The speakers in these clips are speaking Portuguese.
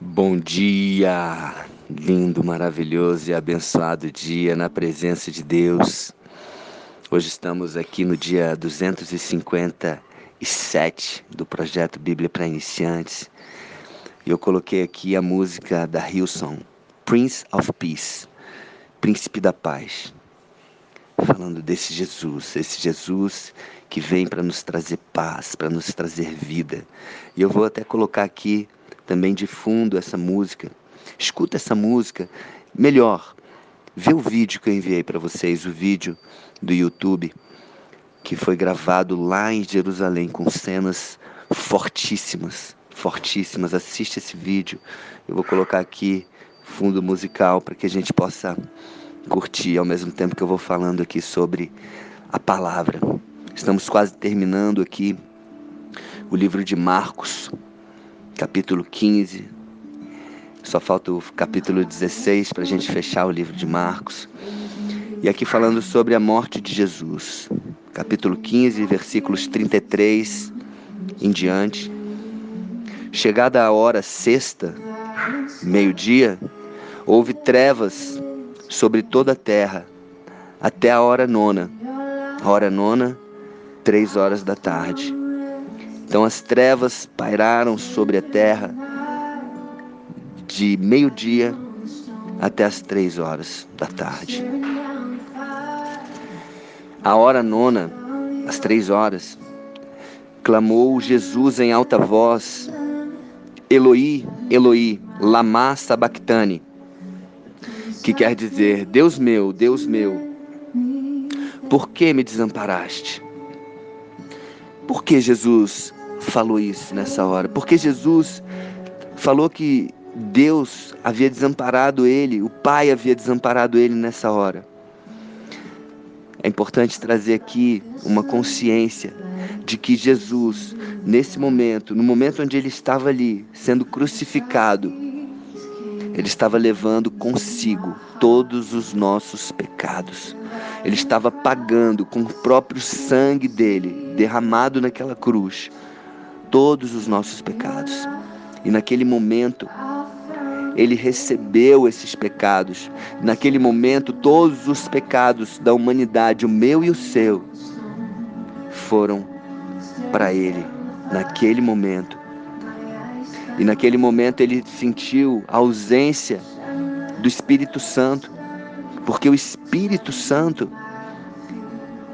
Bom dia, lindo, maravilhoso e abençoado dia na presença de Deus. Hoje estamos aqui no dia 257 do projeto Bíblia para Iniciantes. E eu coloquei aqui a música da Hilson, Prince of Peace, Príncipe da Paz. Falando desse Jesus, esse Jesus que vem para nos trazer paz, para nos trazer vida. E eu vou até colocar aqui também de fundo essa música. Escuta essa música. Melhor, vê o vídeo que eu enviei para vocês, o vídeo do YouTube, que foi gravado lá em Jerusalém com cenas fortíssimas, fortíssimas. Assiste esse vídeo. Eu vou colocar aqui fundo musical para que a gente possa curtir ao mesmo tempo que eu vou falando aqui sobre a palavra. Estamos quase terminando aqui o livro de Marcos capítulo 15. Só falta o capítulo 16 para a gente fechar o livro de Marcos. E aqui falando sobre a morte de Jesus. Capítulo 15, versículos 33 em diante. Chegada a hora sexta, meio-dia, houve trevas sobre toda a terra, até a hora nona. Hora nona, três horas da tarde. Então as trevas pairaram sobre a terra de meio-dia até as três horas da tarde. A hora nona, às três horas, clamou Jesus em alta voz: Eloi, Eloi, lama sabachthani, que quer dizer: Deus meu, Deus meu, por que me desamparaste? Por que Jesus falou isso nessa hora? Porque Jesus falou que Deus havia desamparado ele, o Pai havia desamparado ele nessa hora. É importante trazer aqui uma consciência de que Jesus, nesse momento, no momento onde ele estava ali, sendo crucificado, ele estava levando consigo todos os nossos pecados. Ele estava pagando com o próprio sangue dele, derramado naquela cruz, todos os nossos pecados. E naquele momento, ele recebeu esses pecados. Naquele momento, todos os pecados da humanidade, o meu e o seu, foram para ele. Naquele momento. E naquele momento ele sentiu a ausência do Espírito Santo, porque o Espírito Santo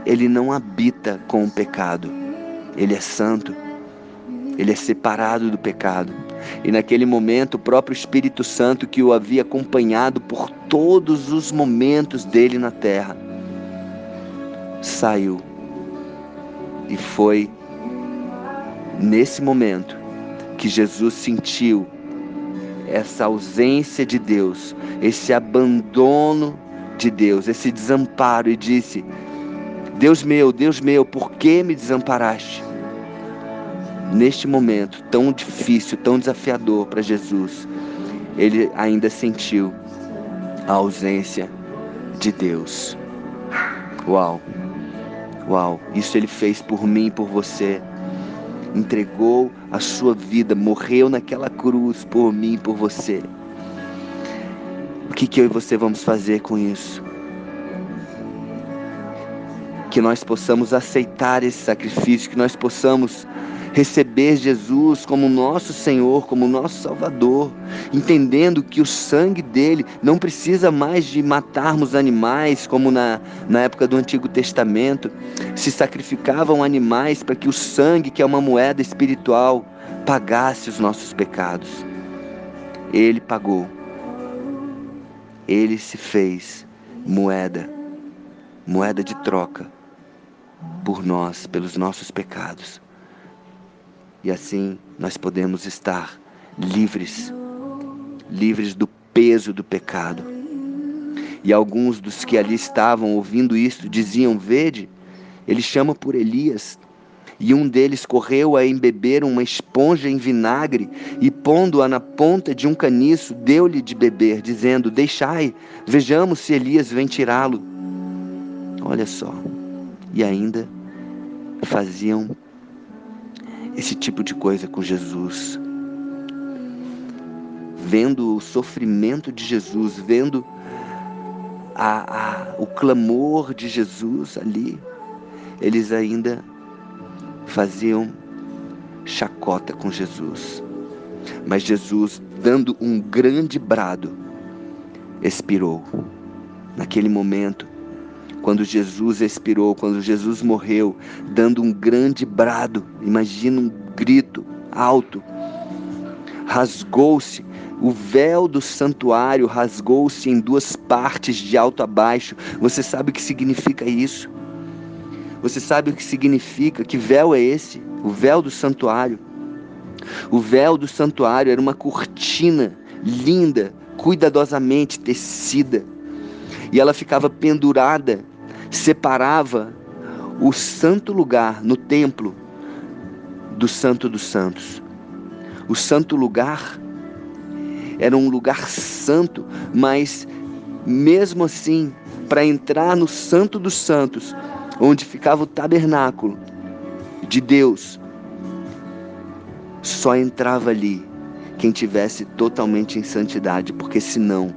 ele não habita com o pecado. Ele é santo. Ele é separado do pecado. E naquele momento, o próprio Espírito Santo que o havia acompanhado por todos os momentos dele na terra, saiu. E foi nesse momento que Jesus sentiu essa ausência de Deus, esse abandono de Deus, esse desamparo e disse: Deus meu, Deus meu, por que me desamparaste? Neste momento tão difícil, tão desafiador para Jesus, ele ainda sentiu a ausência de Deus. Uau, uau, isso ele fez por mim por você. Entregou a sua vida, morreu naquela cruz por mim por você. O que, que eu e você vamos fazer com isso? Que nós possamos aceitar esse sacrifício, que nós possamos receber Jesus como nosso Senhor, como nosso Salvador, entendendo que o sangue dele não precisa mais de matarmos animais, como na, na época do Antigo Testamento, se sacrificavam animais para que o sangue, que é uma moeda espiritual, pagasse os nossos pecados. Ele pagou. Ele se fez moeda, moeda de troca por nós, pelos nossos pecados. E assim nós podemos estar livres, livres do peso do pecado. E alguns dos que ali estavam ouvindo isso diziam: Vede, ele chama por Elias. E um deles correu a embeber uma esponja em vinagre e, pondo-a na ponta de um caniço, deu-lhe de beber, dizendo: Deixai, vejamos se Elias vem tirá-lo. Olha só. E ainda faziam esse tipo de coisa com Jesus. vendo o sofrimento de Jesus, vendo a, a, o clamor de Jesus ali, eles ainda faziam chacota com Jesus. Mas Jesus, dando um grande brado, expirou. Naquele momento, quando Jesus expirou, quando Jesus morreu, dando um grande brado, imagina um grito alto, rasgou-se o véu do santuário rasgou-se em duas partes, de alto a baixo. Você sabe o que significa isso? Você sabe o que significa? Que véu é esse? O véu do santuário. O véu do santuário era uma cortina linda, cuidadosamente tecida. E ela ficava pendurada, separava o santo lugar no templo do Santo dos Santos. O santo lugar era um lugar santo, mas mesmo assim, para entrar no Santo dos Santos, onde ficava o tabernáculo de Deus, só entrava ali quem tivesse totalmente em santidade, porque senão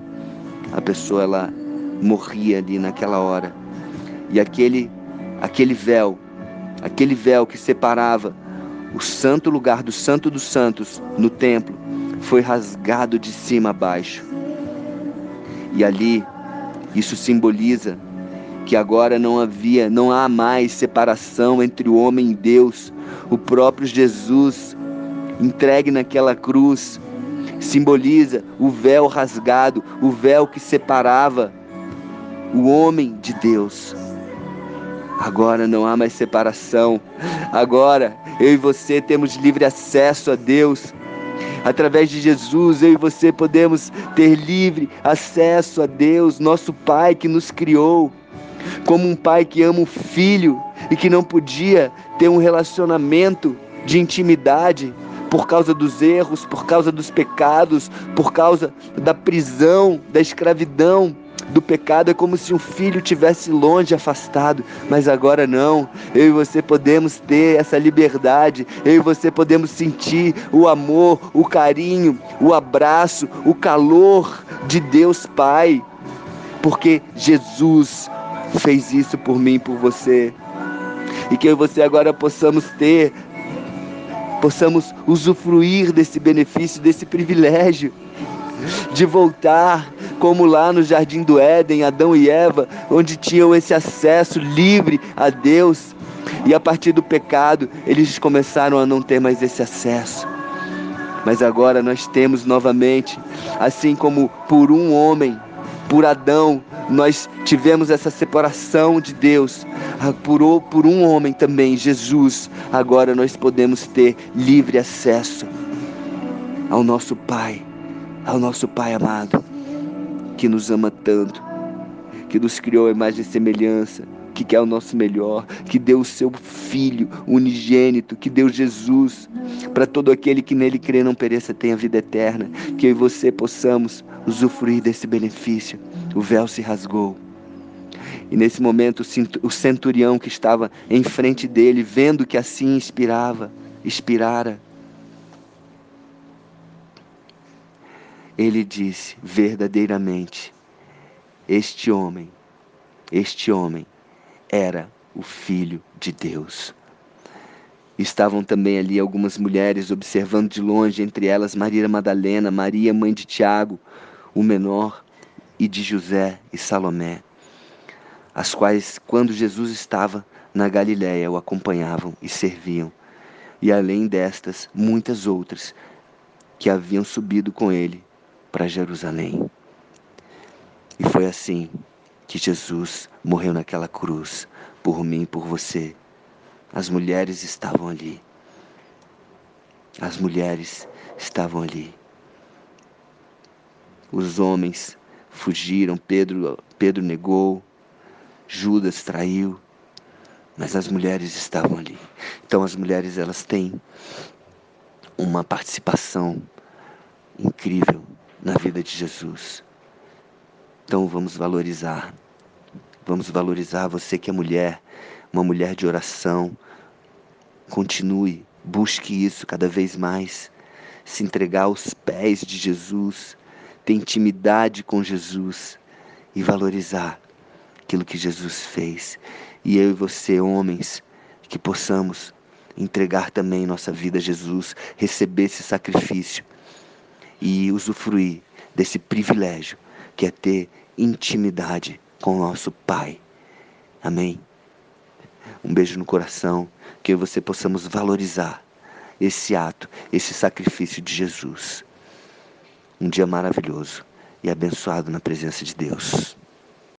a pessoa ela morria ali naquela hora. E aquele aquele véu, aquele véu que separava o santo lugar do santo dos santos no templo foi rasgado de cima a baixo. E ali, isso simboliza que agora não havia, não há mais separação entre o homem e Deus. O próprio Jesus, entregue naquela cruz, simboliza o véu rasgado, o véu que separava o homem de Deus. Agora não há mais separação. Agora eu e você temos livre acesso a Deus. Através de Jesus, eu e você podemos ter livre acesso a Deus, nosso Pai que nos criou, como um pai que ama o filho e que não podia ter um relacionamento de intimidade por causa dos erros, por causa dos pecados, por causa da prisão, da escravidão do pecado é como se um filho tivesse longe, afastado, mas agora não. Eu e você podemos ter essa liberdade. Eu e você podemos sentir o amor, o carinho, o abraço, o calor de Deus Pai, porque Jesus fez isso por mim, por você. E que eu e você agora possamos ter possamos usufruir desse benefício, desse privilégio de voltar como lá no jardim do Éden, Adão e Eva, onde tinham esse acesso livre a Deus. E a partir do pecado, eles começaram a não ter mais esse acesso. Mas agora nós temos novamente, assim como por um homem, por Adão, nós tivemos essa separação de Deus. Ah, por, por um homem também, Jesus, agora nós podemos ter livre acesso ao nosso Pai ao nosso Pai amado, que nos ama tanto, que nos criou a imagem e semelhança, que quer o nosso melhor, que deu o seu Filho unigênito, que deu Jesus, para todo aquele que nele crê não pereça, tenha vida eterna, que eu e você possamos usufruir desse benefício. O véu se rasgou. E nesse momento o centurião que estava em frente dele, vendo que assim inspirava, inspirara, ele disse: verdadeiramente, este homem, este homem era o Filho de Deus. Estavam também ali algumas mulheres observando de longe, entre elas Maria Madalena, Maria, mãe de Tiago, o menor, e de José e Salomé, as quais, quando Jesus estava na Galiléia, o acompanhavam e serviam. E além destas, muitas outras que haviam subido com ele para Jerusalém. E foi assim que Jesus morreu naquela cruz, por mim e por você. As mulheres estavam ali. As mulheres estavam ali. Os homens fugiram, Pedro, Pedro negou, Judas traiu, mas as mulheres estavam ali. Então as mulheres elas têm uma participação incrível na vida de Jesus. Então vamos valorizar. Vamos valorizar você que é mulher, uma mulher de oração. Continue, busque isso cada vez mais. se entregar aos pés de Jesus, ter intimidade com Jesus e valorizar aquilo que Jesus fez. E eu e você, homens, que possamos entregar também nossa vida a Jesus, receber esse sacrifício e usufruir desse privilégio que é ter intimidade com o nosso Pai. Amém? Um beijo no coração, que você possamos valorizar esse ato, esse sacrifício de Jesus. Um dia maravilhoso e abençoado na presença de Deus.